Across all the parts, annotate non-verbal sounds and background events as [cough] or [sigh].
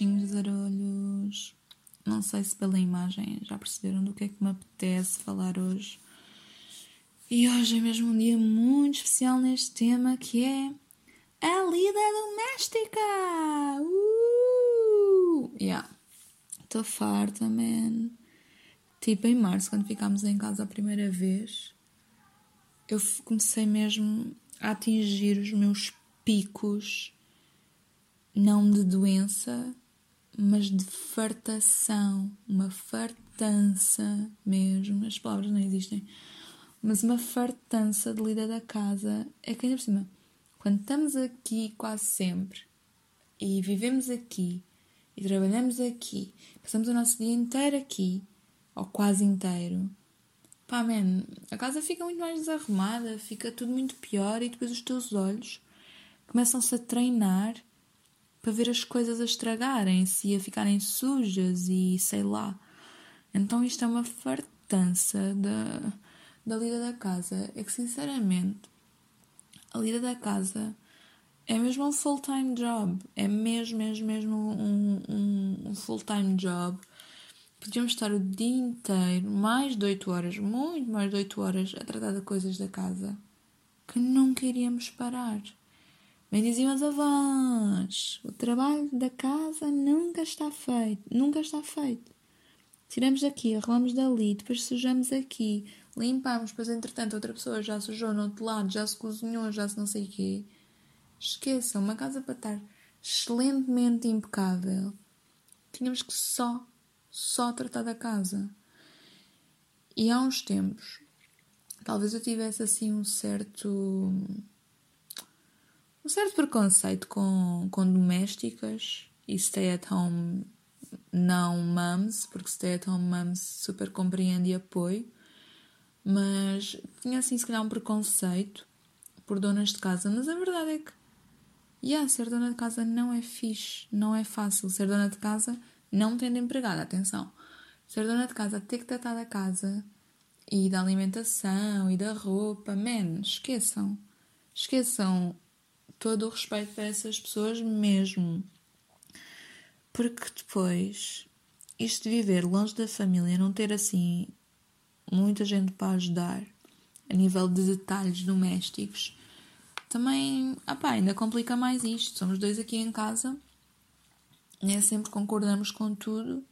bichinhos de zarolhos. Não sei se pela imagem já perceberam do que é que me apetece falar hoje. E hoje é mesmo um dia muito especial neste tema que é a lida doméstica! Uh! Yeah. Estou farta, man. Tipo, em março, quando ficámos em casa a primeira vez, eu comecei mesmo a atingir os meus picos, não de doença, mas de fartação, uma fartança mesmo, as palavras não existem, mas uma fartança de lida da casa. É que ainda por cima, quando estamos aqui quase sempre e vivemos aqui e trabalhamos aqui, passamos o nosso dia inteiro aqui, ou quase inteiro, pá, man, a casa fica muito mais desarrumada, fica tudo muito pior e depois os teus olhos começam-se a treinar para ver as coisas a estragarem-se e a ficarem sujas e sei lá. Então isto é uma fartança da, da lida da casa. É que sinceramente a lida da casa é mesmo um full-time job. É mesmo, mesmo, mesmo um, um, um full-time job. Podíamos estar o dia inteiro, mais de 8 horas, muito mais de 8 horas, a tratar de coisas da casa que nunca iríamos parar. As avós, o trabalho da casa nunca está feito, nunca está feito. Tiramos daqui, arrumamos dali, depois sujamos aqui, limpamos, depois entretanto outra pessoa já sujou no outro lado, já se cozinhou, já se não sei o quê. Esqueçam, uma casa para estar excelentemente impecável. Tínhamos que só, só tratar da casa. E há uns tempos, talvez eu tivesse assim um certo certo preconceito com, com domésticas e stay at home não mums, porque stay at home mums super compreende e apoio, mas tinha assim se calhar um preconceito por donas de casa, mas a verdade é que yeah, ser dona de casa não é fixe, não é fácil. Ser dona de casa não tendo empregada, atenção. Ser dona de casa, ter que tratar da casa e da alimentação e da roupa, man, esqueçam. Esqueçam todo o respeito para essas pessoas mesmo. Porque depois, isto de viver longe da família, não ter assim muita gente para ajudar a nível de detalhes domésticos, também apá, ainda complica mais isto. Somos dois aqui em casa, nem sempre concordamos com tudo.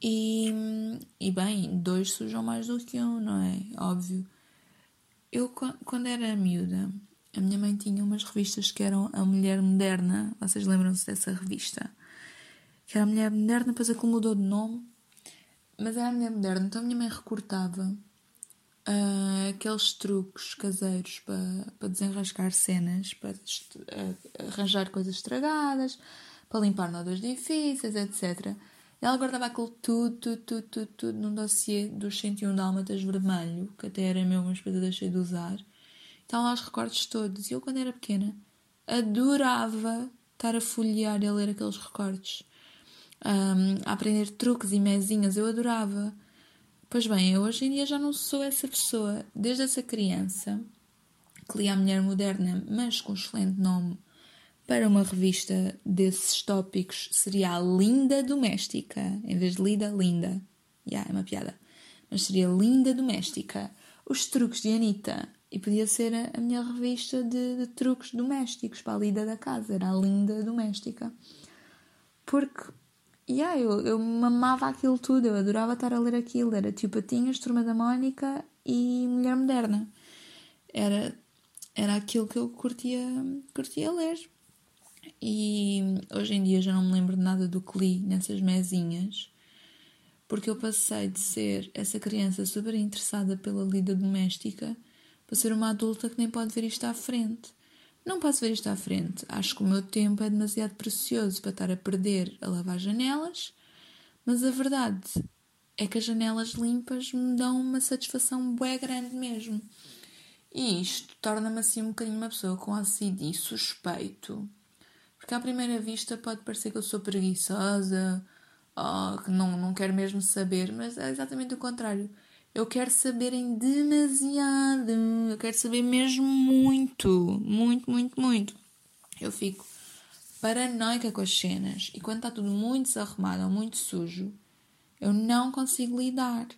E, e bem, dois sujam mais do que um, não é? Óbvio. Eu, quando era miúda, a minha mãe tinha umas revistas que eram A Mulher Moderna. Vocês lembram-se dessa revista? Que era A Mulher Moderna, depois aquilo mudou de nome. Mas era A Mulher Moderna. Então a minha mãe recortava uh, aqueles truques caseiros para, para desenrascar cenas, para arranjar coisas estragadas, para limpar nódulos difíceis, etc. Ela guardava aquilo tudo, tudo, tudo, tudo, tudo num dossiê dos 101 dálmatas vermelho, que até era meu, mas depois deixei de usar. Estão lá os recortes todos. E eu, quando era pequena, adorava estar a folhear e a ler aqueles recortes. Um, a aprender truques e mesinhas. Eu adorava. Pois bem, eu hoje em dia já não sou essa pessoa. Desde essa criança que lia a Mulher Moderna, mas com um excelente nome para uma revista desses tópicos, seria a Linda Doméstica. Em vez de Lida, Linda. Já, yeah, é uma piada. Mas seria Linda Doméstica. Os truques de Anitta e podia ser a, minha revista de, de, truques domésticos para a lida da casa, era a linda doméstica. Porque, yeah, eu, eu mamava aquilo tudo, eu adorava estar a ler aquilo. Era Tio Patinhas, Turma da Mónica e Mulher Moderna. Era, era aquilo que eu curtia, curtia ler. E hoje em dia já não me lembro de nada do que li nessas mesinhas, porque eu passei de ser essa criança super interessada pela lida doméstica para ser uma adulta que nem pode ver isto à frente. Não posso ver isto à frente. Acho que o meu tempo é demasiado precioso para estar a perder a lavar janelas, mas a verdade é que as janelas limpas me dão uma satisfação bué grande mesmo. E isto torna-me assim um bocadinho uma pessoa com OCD suspeito. Porque à primeira vista pode parecer que eu sou preguiçosa ou que não, não quero mesmo saber, mas é exatamente o contrário. Eu quero saber em demasiado. Eu quero saber mesmo muito. Muito, muito, muito. Eu fico paranoica com as cenas. E quando está tudo muito desarrumado ou muito sujo, eu não consigo lidar.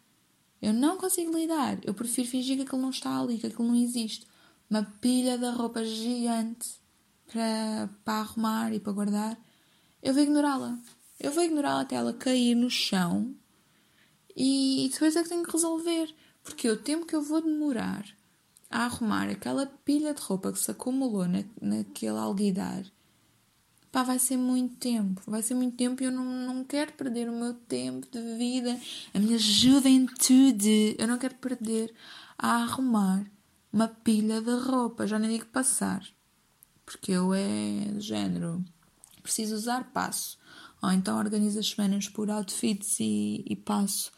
Eu não consigo lidar. Eu prefiro fingir que aquilo não está ali, que aquilo não existe. Uma pilha de roupa gigante para, para arrumar e para guardar. Eu vou ignorá-la. Eu vou ignorá-la até ela cair no chão e depois é que tenho que resolver. Porque o tempo que eu vou demorar a arrumar aquela pilha de roupa que se acumulou na, naquele alguidar, pá, vai ser muito tempo. Vai ser muito tempo e eu não, não quero perder o meu tempo de vida, a minha juventude. Eu não quero perder a arrumar uma pilha de roupa. Já nem digo passar. Porque eu é de género. Preciso usar passo. Ou então organizo as semanas por outfits e, e passo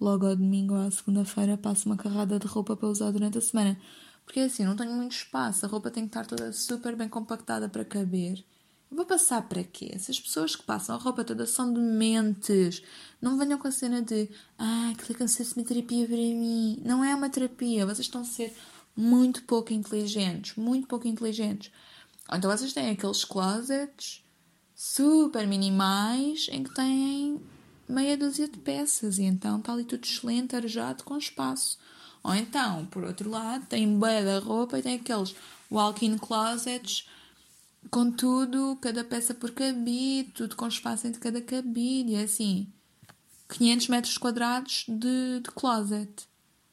logo ao domingo ou à segunda-feira passo uma carrada de roupa para usar durante a semana. Porque assim, não tenho muito espaço, a roupa tem que estar toda super bem compactada para caber. Eu vou passar para quê? Essas pessoas que passam a roupa toda são dementes. Não venham com a cena de ah, aquilo é ser uma terapia para mim. Não é uma terapia, vocês estão a ser muito pouco inteligentes, muito pouco inteligentes. Então vocês têm aqueles closets super minimais em que têm meia dúzia de peças e então está ali tudo excelente, arejado, com espaço. Ou então, por outro lado, tem bué da roupa e tem aqueles walk-in closets com tudo, cada peça por cabide, tudo com espaço entre cada cabide, e assim, 500 metros quadrados de, de closet.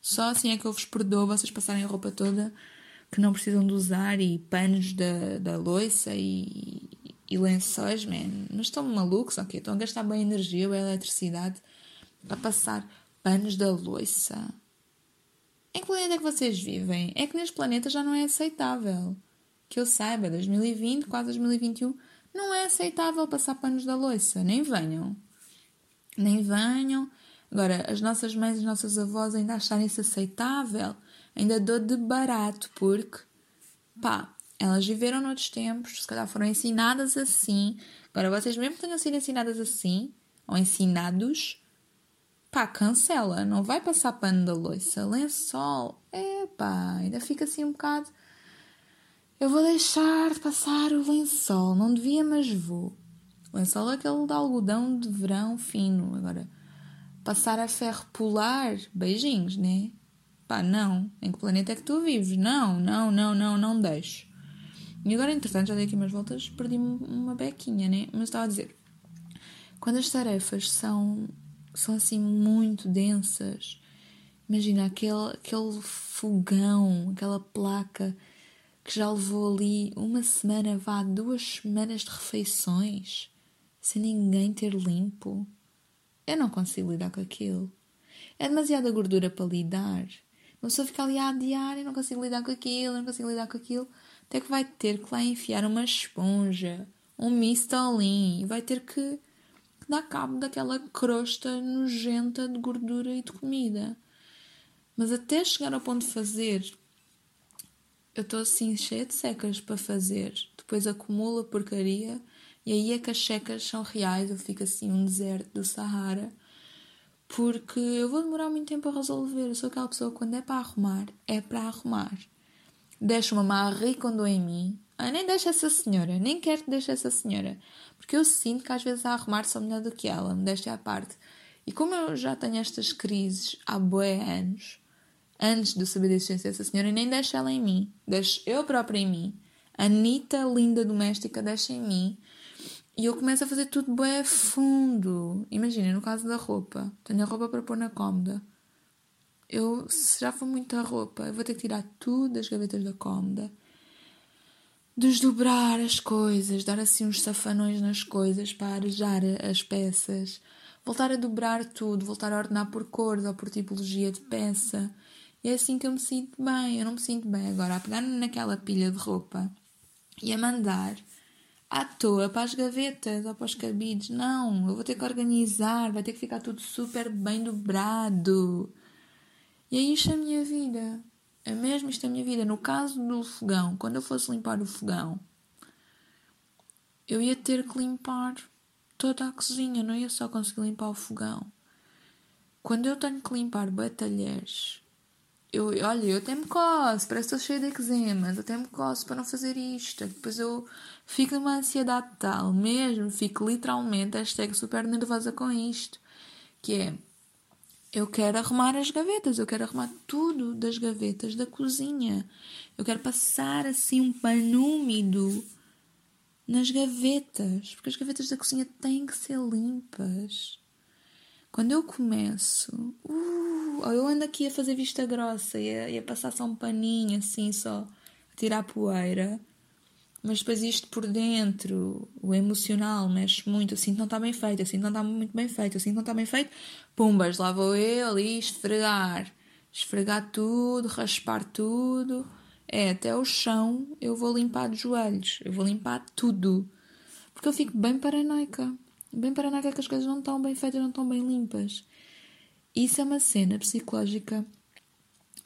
Só assim é que eu vos perdoo vocês passarem a roupa toda que não precisam de usar e panos da, da loiça e, e lençóis, man. Mas estão malucos, ok? Estão a gastar bem energia ou eletricidade para passar panos da loiça. Em que planeta é que vocês vivem? É que neste planeta já não é aceitável. Que eu saiba, 2020, quase 2021, não é aceitável passar panos da loiça. Nem venham. Nem venham. Agora, as nossas mães e as nossas avós ainda acharem isso aceitável, ainda dou de barato, porque, pá, elas viveram noutros tempos, se calhar foram ensinadas assim. Agora, vocês mesmo tenham sido ensinadas assim, ou ensinados, pá, cancela. Não vai passar pano da louça. Lençol, é pá, ainda fica assim um bocado. Eu vou deixar de passar o lençol. Não devia, mas vou. O lençol é aquele de algodão de verão fino. Agora, passar a ferro polar, beijinhos, né? Pá, não. Em que planeta é que tu vives? Não, não, não, não, não deixo. E agora, entretanto, já dei aqui umas voltas, perdi-me uma bequinha, né? Mas estava a dizer, quando as tarefas são, são assim muito densas, imagina aquele, aquele fogão, aquela placa que já levou ali uma semana, vá, duas semanas de refeições, sem ninguém ter limpo. Eu não consigo lidar com aquilo. É demasiada gordura para lidar. Uma pessoa fica ali a adiar e não consigo lidar com aquilo, não consigo lidar com aquilo até que vai ter que lá enfiar uma esponja, um mistolin, e vai ter que, que dar cabo daquela crosta nojenta de gordura e de comida. Mas até chegar ao ponto de fazer, eu estou assim cheia de secas para fazer. Depois acumula porcaria e aí é que as secas são reais. Eu fico assim um deserto do Sahara. Porque eu vou demorar muito tempo a resolver. Eu sou aquela pessoa que quando é para arrumar, é para arrumar deixa uma Marie Kondo em mim. Ah, nem deixa essa senhora, nem quero que deixe essa senhora. Porque eu sinto que às vezes a arrumar sou melhor do que ela, me deixa à parte. E como eu já tenho estas crises há bué anos, antes de saber da existência dessa senhora, nem deixo ela em mim. Deixo eu própria em mim. Anitta, linda doméstica, deixa em mim. E eu começo a fazer tudo bué fundo. Imagina, no caso da roupa. Tenho a roupa para pôr na cómoda eu, se já for muita roupa, eu vou ter que tirar tudo das gavetas da cómoda, desdobrar as coisas, dar assim uns safanões nas coisas para arejar as peças, voltar a dobrar tudo, voltar a ordenar por cores ou por tipologia de peça. E é assim que eu me sinto bem. Eu não me sinto bem agora a pegar naquela pilha de roupa e a mandar à toa para as gavetas ou para os cabides. Não, eu vou ter que organizar, vai ter que ficar tudo super bem dobrado. E é isto a minha vida. É mesmo isto a minha vida. No caso do fogão, quando eu fosse limpar o fogão, eu ia ter que limpar toda a cozinha, não ia só conseguir limpar o fogão. Quando eu tenho que limpar batalheiros, eu, olha, eu até me coço, parece que estou cheia de eczemas, até me coço para não fazer isto. Depois eu fico numa ansiedade tal, mesmo, fico literalmente, hashtag super nervosa com isto, que é, eu quero arrumar as gavetas, eu quero arrumar tudo das gavetas da cozinha. Eu quero passar assim um pano úmido nas gavetas, porque as gavetas da cozinha têm que ser limpas. Quando eu começo, uh, eu ando aqui a fazer vista grossa e a, a passar só um paninho assim, só a tirar poeira, mas depois isto por dentro, o emocional mexe muito, assim não está bem feito, assim não está muito bem feito, assim não está bem feito, pumbas, lá vou eu ali esfregar, esfregar tudo, raspar tudo, é até o chão eu vou limpar de joelhos, eu vou limpar tudo, porque eu fico bem paranoica bem paranoica que as coisas não estão bem feitas, não estão bem limpas. Isso é uma cena psicológica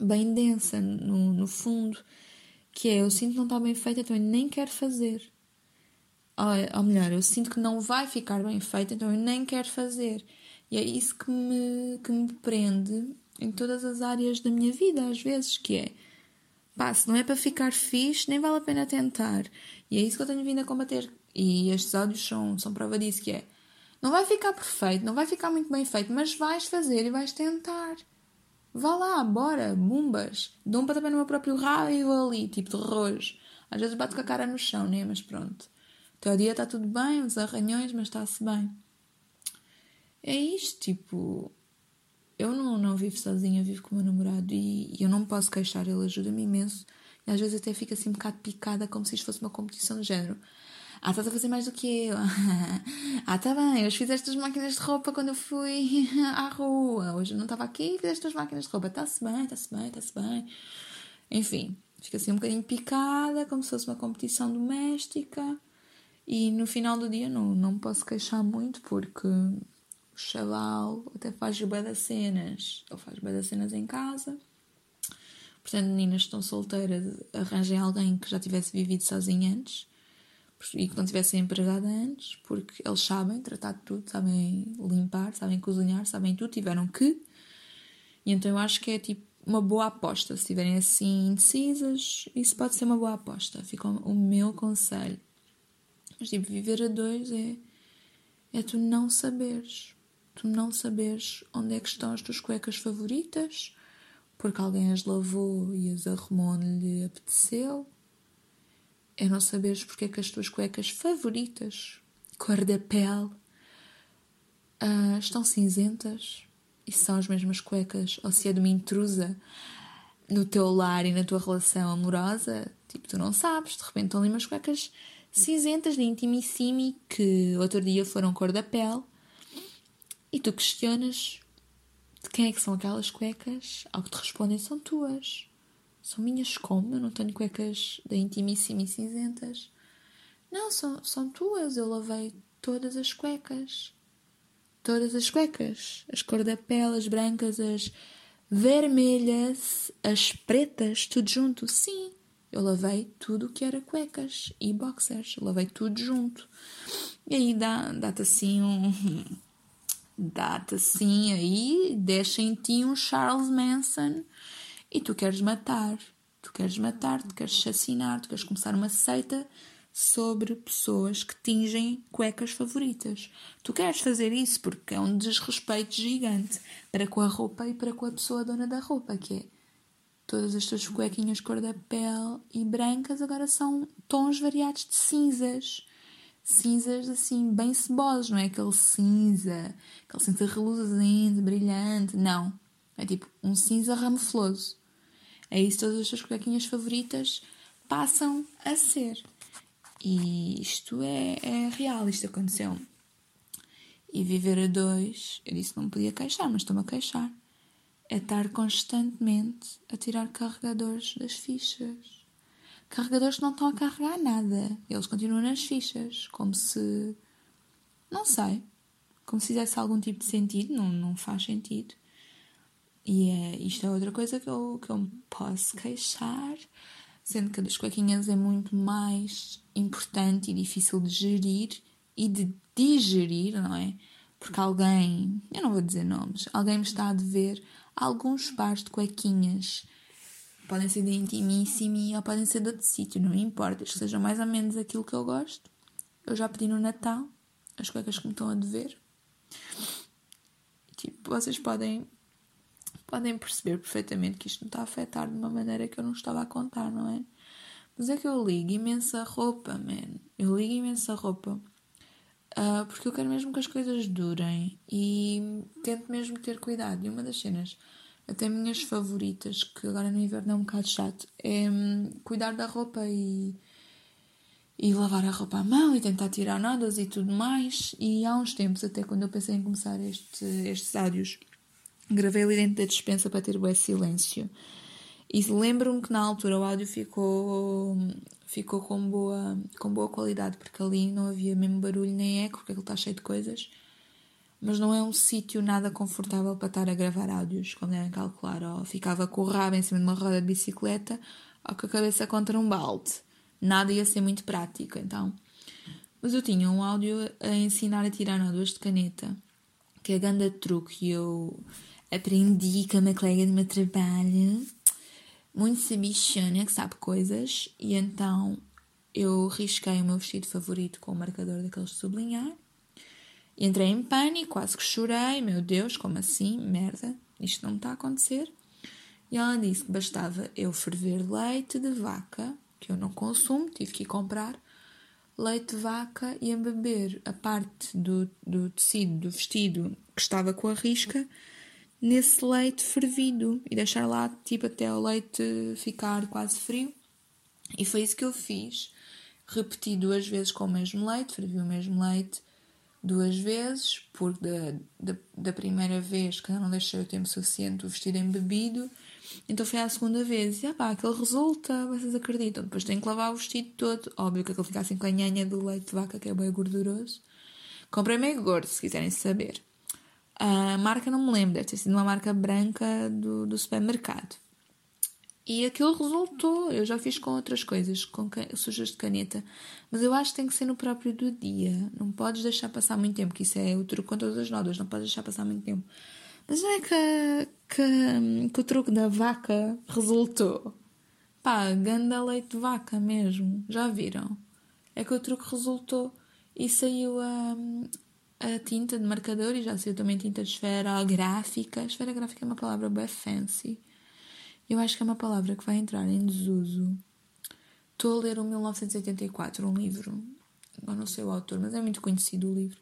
bem densa, no, no fundo, que é eu sinto que não está bem feita, então eu nem quero fazer. Ou, ou melhor, eu sinto que não vai ficar bem feita, então eu nem quero fazer. E é isso que me, que me prende em todas as áreas da minha vida, às vezes, que é pá, se não é para ficar fixe, nem vale a pena tentar. E é isso que eu tenho vindo a combater. E estes áudios são, são prova disso, que é não vai ficar perfeito, não vai ficar muito bem feito, mas vais fazer e vais tentar. Vá lá, bora, bumbas. Dou um pontapé no meu próprio rabo e vou ali, tipo de rojo. Às vezes bato com a cara no chão, né? Mas pronto. O teu dia está tudo bem, os arranhões, mas está-se bem. É isto, tipo. Eu não, não vivo sozinha, vivo com o meu namorado e, e eu não posso queixar, ele ajuda-me imenso. E às vezes até fico assim um bocado picada, como se isto fosse uma competição de género. Ah, estás a fazer mais do que eu. [laughs] ah, tá bem, hoje fizeste as máquinas de roupa quando eu fui [laughs] à rua. Hoje eu não estava aqui e fizeste as máquinas de roupa. Está-se bem, está-se bem, está-se bem. Enfim, fica assim um bocadinho picada, como se fosse uma competição doméstica. E no final do dia não, não posso queixar muito porque o chaval até faz das cenas. Ou faz das cenas em casa. Portanto, meninas que estão solteiras, arranjem alguém que já tivesse vivido sozinho antes e que não tivesse empregada antes, porque eles sabem tratar de tudo, sabem limpar, sabem cozinhar, sabem tudo, tiveram que. E então eu acho que é tipo uma boa aposta. Se estiverem assim indecisas, isso pode ser uma boa aposta. Fica o meu conselho. Mas tipo, viver a dois é, é tu não saberes. Tu não saberes onde é que estão as tuas cuecas favoritas, porque alguém as lavou e as arrumou onde lhe apeteceu é não saberes porque é que as tuas cuecas favoritas, cor da pele, uh, estão cinzentas e são as mesmas cuecas, ou se é de uma intrusa no teu lar e na tua relação amorosa, tipo, tu não sabes, de repente estão ali umas cuecas cinzentas de intimissimi que outro dia foram cor da pele e tu questionas de quem é que são aquelas cuecas, ao que te respondem são tuas. São minhas como? Eu não tenho cuecas da intimíssima e cinzentas. Não, são, são tuas. Eu lavei todas as cuecas. Todas as cuecas. As cor da pele, as brancas, as vermelhas, as pretas, tudo junto. Sim, eu lavei tudo que era cuecas e boxers. lavei tudo junto. E aí dá, dá-te assim um. Dá-te assim aí, deixa em ti um Charles Manson e tu queres matar, tu queres matar, tu queres assassinar, tu queres começar uma seita sobre pessoas que tingem cuecas favoritas. Tu queres fazer isso porque é um desrespeito gigante para com a roupa e para com a pessoa dona da roupa, que é todas as tuas cuequinhas cor da pele e brancas agora são tons variados de cinzas. Cinzas assim, bem cebosos, não é aquele cinza, aquele cinza reluzente, brilhante, não. É tipo um cinza ramefloso. É isso todas as suas cuequinhas favoritas passam a ser. E isto é, é real, isto aconteceu. E viver a dois, eu disse que não podia queixar, mas estou-me a queixar. É estar constantemente a tirar carregadores das fichas. Carregadores que não estão a carregar nada. Eles continuam nas fichas, como se. Não sei. Como se fizesse algum tipo de sentido, não, não faz sentido. E é, isto é outra coisa que eu, que eu me posso queixar, sendo que a das cuequinhas é muito mais importante e difícil de gerir e de digerir, não é? Porque alguém, eu não vou dizer nomes, alguém me está a dever alguns pares de cuequinhas podem ser de intimíssimo ou podem ser de outro sítio, não importa, que seja mais ou menos aquilo que eu gosto. Eu já pedi no Natal as cuecas que me estão a dever. Tipo, vocês podem podem perceber perfeitamente que isto me está a afetar de uma maneira que eu não estava a contar, não é? Mas é que eu ligo imensa roupa, man. Eu ligo imensa roupa. Uh, porque eu quero mesmo que as coisas durem e tento mesmo ter cuidado. E uma das cenas, até minhas favoritas, que agora no inverno é um bocado chato, é hum, cuidar da roupa e, e lavar a roupa à mão e tentar tirar nodas e tudo mais. E há uns tempos, até quando eu pensei em começar este, estes áudios, Gravei ali dentro da dispensa para ter bom silêncio. E lembro-me que na altura o áudio ficou, ficou com, boa, com boa qualidade, porque ali não havia mesmo barulho nem eco, porque ele está cheio de coisas. Mas não é um sítio nada confortável para estar a gravar áudios, como devem calcular. Ou ficava com o rabo em cima de uma roda de bicicleta, ou com a cabeça contra um balde. Nada ia ser muito prático, então. Mas eu tinha um áudio a ensinar a tirar nódoas de caneta, que é ganda truque, e eu aprendi com uma colega do meu trabalho, muito sabichona, que sabe coisas, e então eu risquei o meu vestido favorito com o marcador daqueles de sublinhar. Entrei em pânico, quase que chorei. Meu Deus, como assim? Merda, isto não está a acontecer. E ela disse que bastava eu ferver leite de vaca, que eu não consumo, tive que ir comprar leite de vaca e embeber a parte do, do tecido do vestido que estava com a risca nesse leite fervido e deixar lá tipo até o leite ficar quase frio. E foi isso que eu fiz. Repeti duas vezes com o mesmo leite, fervi o mesmo leite duas vezes, porque da, da, da primeira vez que não deixei o tempo suficiente o vestido embebido, então foi a segunda vez. E ah pá, aquele resulta, vocês acreditam. Depois tenho que lavar o vestido todo. Óbvio que aquele fica assim com a nhanha do leite de vaca, que é bem gorduroso. Comprei meio gordo, se quiserem saber. A marca não me lembro, deve ter sido uma marca branca do, do supermercado. E aquilo resultou. Eu já fiz com outras coisas, com sujas de caneta. Mas eu acho que tem que ser no próprio do dia. Não podes deixar passar muito tempo, que isso é o truque com todas as notas. Não podes deixar passar muito tempo. Mas não é que, que, que o truque da vaca resultou. Pá, ganda leite de vaca mesmo. Já viram? É que o truque resultou e saiu a, a tinta de marcador e já saiu também tinta de esferográfica. Esferográfica é uma palavra bem fancy. Eu acho que é uma palavra que vai entrar em desuso. Estou a ler o 1984, um livro. Eu não sei o autor, mas é muito conhecido o livro.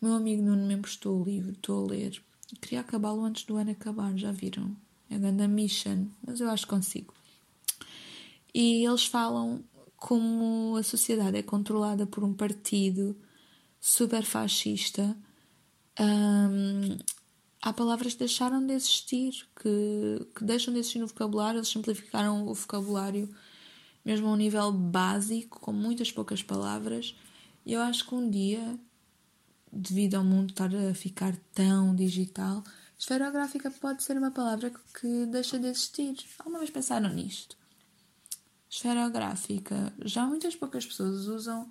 O meu amigo Nuno me emprestou o livro, estou a ler. Queria acabá-lo antes do ano acabar, já viram? É grande mission, mas eu acho que consigo. E eles falam como a sociedade é controlada por um partido super fascista, um, há palavras que deixaram de existir, que, que deixam de existir no vocabulário, eles simplificaram o vocabulário mesmo a um nível básico, com muitas poucas palavras, e eu acho que um dia, devido ao mundo estar a ficar tão digital, esferográfica pode ser uma palavra que deixa de existir. Alguma vez pensaram nisto? Esferográfica. Já muitas poucas pessoas usam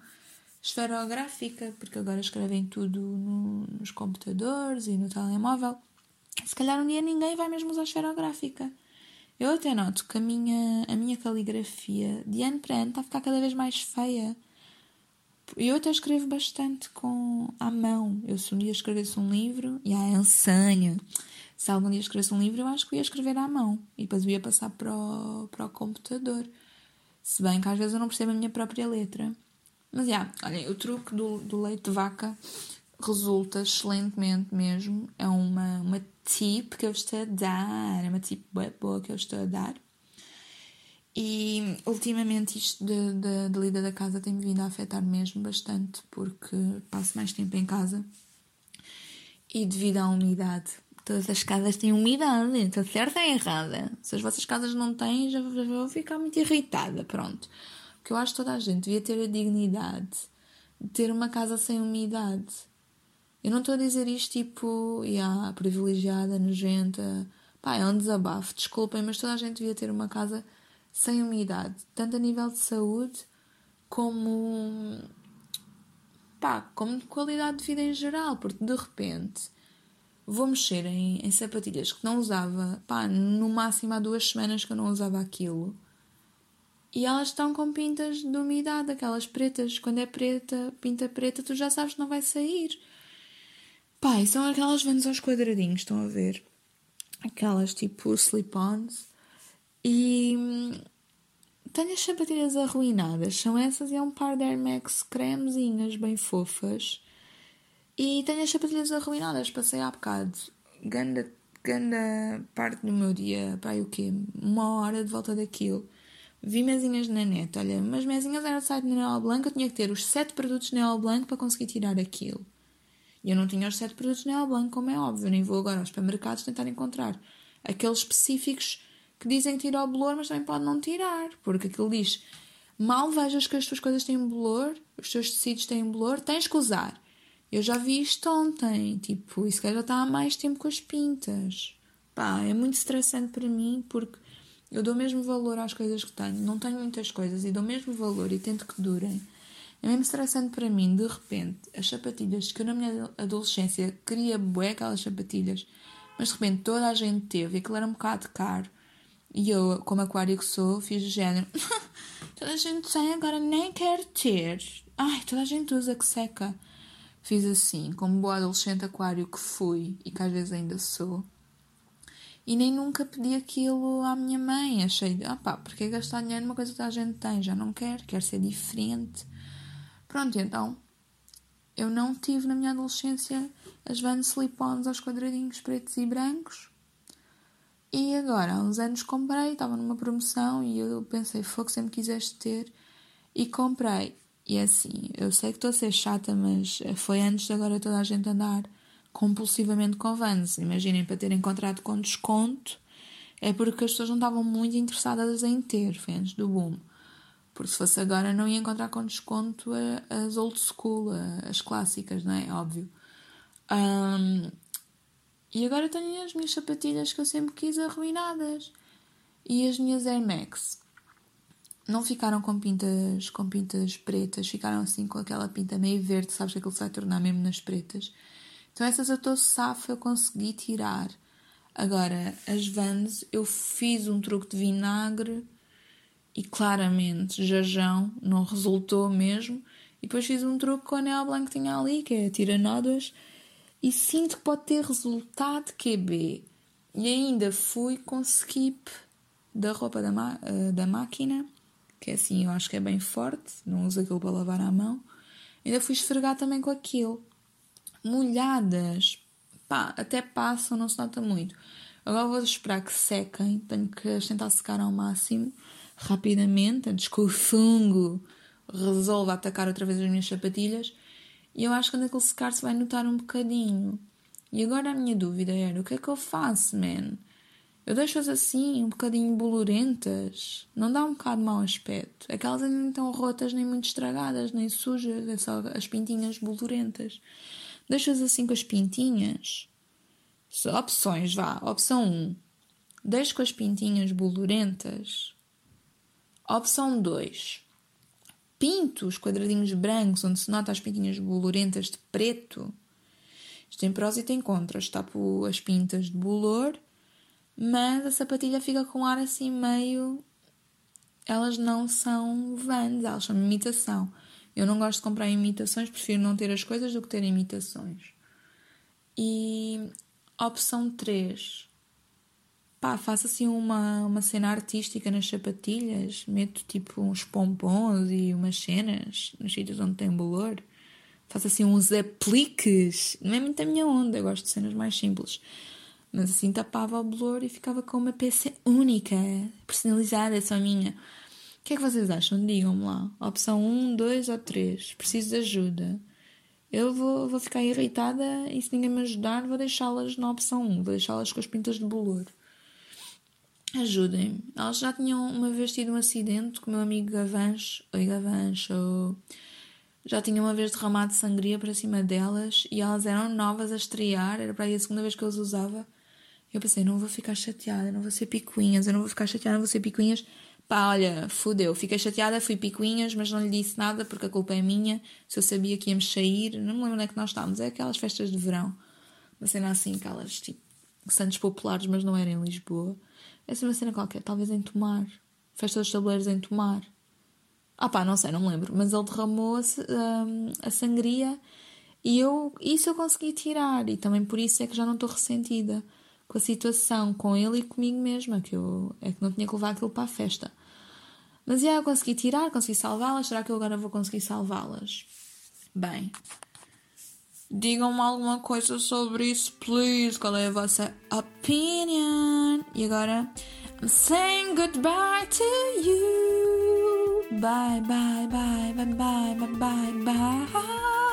esferográfica, porque agora escrevem tudo no, nos computadores e no telemóvel. Se calhar um dia ninguém vai mesmo usar esferográfica. Eu até noto que a minha, a minha caligrafia de ano para ano está a ficar cada vez mais feia. Eu até escrevo bastante com à mão. Eu se um dia escrevesse um livro, e ah, é insano. Se algum dia escrevesse um livro, eu acho que ia escrever à mão. E depois eu ia passar para o, para o computador. Se bem que às vezes eu não percebo a minha própria letra. Mas, já, olhem, o truque do, do leite de vaca resulta excelentemente mesmo. É uma, uma tip que eu estou a dar, é uma tip boa que eu estou a dar. E ultimamente isto de, de, de lida da casa tem-me vindo a afetar mesmo bastante porque passo mais tempo em casa e devido à umidade. Todas as casas têm umidade, está certa ou errada? Se as vossas casas não têm, já vou ficar muito irritada, pronto. Porque eu acho que toda a gente devia ter a dignidade de ter uma casa sem umidade. Eu não estou a dizer isto tipo, yeah, privilegiada, nojenta. Pá, é um desabafo, desculpem, mas toda a gente devia ter uma casa sem umidade, tanto a nível de saúde como. pá, como de qualidade de vida em geral, porque de repente vou mexer em, em sapatilhas que não usava, pá, no máximo há duas semanas que eu não usava aquilo. E elas estão com pintas de umidade, aquelas pretas. Quando é preta, pinta preta, tu já sabes que não vai sair. E são aquelas vendas aos quadradinhos, estão a ver? Aquelas tipo slip-ons. E hum, tenho as sapatilhas arruinadas. São essas e é um par de Air Max cremezinhas bem fofas. E tenho as sapatilhas arruinadas, passei há bocado. Ganda, ganda parte do meu dia, pá, o quê? Uma hora de volta daquilo. Vi mesinhas na net, olha, mas mesinhas era site de Neo Blanc, eu tinha que ter os 7 produtos Neo Blanc para conseguir tirar aquilo. E eu não tinha os 7 produtos Neo Blanc, como é óbvio, nem vou agora aos supermercados tentar encontrar aqueles específicos que dizem que tira o bolor, mas também pode não tirar, porque aquilo diz mal vejas que as tuas coisas têm bolor, os teus tecidos têm bolor, tens que usar. Eu já vi isto ontem, tipo, isso já está há mais tempo com as pintas. Pá, é muito estressante para mim porque eu dou mesmo valor às coisas que tenho. Não tenho muitas coisas e dou mesmo valor e tento que durem. É mesmo estressante para mim, de repente, as sapatilhas que eu na minha adolescência queria bué aquelas sapatilhas, mas de repente toda a gente teve e aquilo era um bocado caro. E eu, como aquário que sou, fiz o género. [laughs] toda a gente tem, agora nem quero ter. Ai, toda a gente usa que seca. Fiz assim, como boa adolescente aquário que fui e que às vezes ainda sou. E nem nunca pedi aquilo à minha mãe. Achei, ah pá, porque gastar dinheiro numa coisa que a gente tem? Já não quero, quero ser diferente. Pronto, então eu não tive na minha adolescência as Vans slip-ons aos quadradinhos pretos e brancos. E agora, há uns anos comprei, estava numa promoção e eu pensei, fogo, sempre quiseste ter. E comprei. E é assim, eu sei que estou a ser chata, mas foi antes de agora toda a gente andar compulsivamente com Vans. Imaginem, para ter encontrado com desconto, é porque as pessoas não estavam muito interessadas em ter, foi antes do boom. Porque se fosse agora não ia encontrar com desconto as old school, as clássicas, não é? Óbvio. Um, e agora tenho as minhas sapatilhas que eu sempre quis arruinadas. E as minhas Air Max não ficaram com pintas, com pintas pretas, ficaram assim com aquela pinta meio verde, sabes que aquilo se vai tornar mesmo nas pretas. Então essas eu estou safa, eu consegui tirar. Agora, as Vans, eu fiz um truque de vinagre e claramente jajão, não resultou mesmo. E depois fiz um truque com a Neo Blanc que tinha ali, que é tiranodas, e sinto que pode ter resultado QB. E ainda fui com skip da roupa da, uh, da máquina que é assim eu acho que é bem forte, não uso aquilo para lavar à mão. Ainda fui esfregar também com aquilo. Molhadas, pá, até passam, não se nota muito. Agora vou esperar que sequem, tenho que tentar secar ao máximo, rapidamente, antes que o fungo resolva atacar outra vez as minhas sapatilhas. E eu acho que quando aquilo secar se vai notar um bocadinho. E agora a minha dúvida era: o que é que eu faço, man? Eu deixo-as assim, um bocadinho bolorentas. Não dá um bocado mau aspecto. Aquelas ainda não estão rotas, nem muito estragadas, nem sujas. É só as pintinhas bolorentas. Deixo-as assim com as pintinhas. Opções, vá. Opção 1. Deixo com as pintinhas bolorentas. Opção 2. Pinto os quadradinhos brancos, onde se nota as pintinhas bolorentas de preto. Isto tem prós e tem contras. Tapo as pintas de bolor mas a sapatilha fica com ar assim meio. Elas não são vans, elas são imitação. Eu não gosto de comprar imitações, prefiro não ter as coisas do que ter imitações. E opção 3. Pá, faço assim uma, uma cena artística nas sapatilhas, meto tipo uns pompons e umas cenas nos sítios onde tem bolor. Faço assim uns apliques. Não é muito a minha onda, eu gosto de cenas mais simples. Mas assim tapava o blur e ficava com uma peça única, personalizada, só minha. O que é que vocês acham? Digam-me lá. Opção 1, 2 ou 3. Preciso de ajuda. Eu vou, vou ficar irritada e se ninguém me ajudar, vou deixá-las na opção 1. Vou deixá-las com as pintas de bolor. Ajudem-me. Elas já tinham uma vez tido um acidente com o meu amigo Gavancho. Oi, Gavancho. Já tinha uma vez derramado sangria para cima delas e elas eram novas a estrear. Era para aí a segunda vez que eu as usava. Eu pensei, não vou ficar chateada, não vou ser picuinhas, eu não vou ficar chateada, não vou ser picuinhas. Pá, olha, fudeu, fiquei chateada, fui picuinhas, mas não lhe disse nada porque a culpa é minha. Se eu sabia que íamos sair, não me lembro onde é que nós estávamos, é aquelas festas de verão. Uma cena assim, aquelas tipo Santos populares, mas não era em Lisboa. Essa é uma cena qualquer, talvez em Tomar. Festa dos tabuleiros em Tomar. Ah pá, não sei, não me lembro. Mas ele derramou a, a, a sangria e eu, isso eu consegui tirar. E também por isso é que já não estou ressentida com a situação, com ele e comigo mesma, que eu é que não tinha que levar aquilo para a festa. Mas já eu consegui tirar, consegui salvá-las. Será que eu agora vou conseguir salvá-las? Bem, digam-me alguma coisa sobre isso, please. Qual é a vossa opinion? E agora, I'm saying goodbye to you. Bye, bye, bye, bye, bye, bye, bye, bye.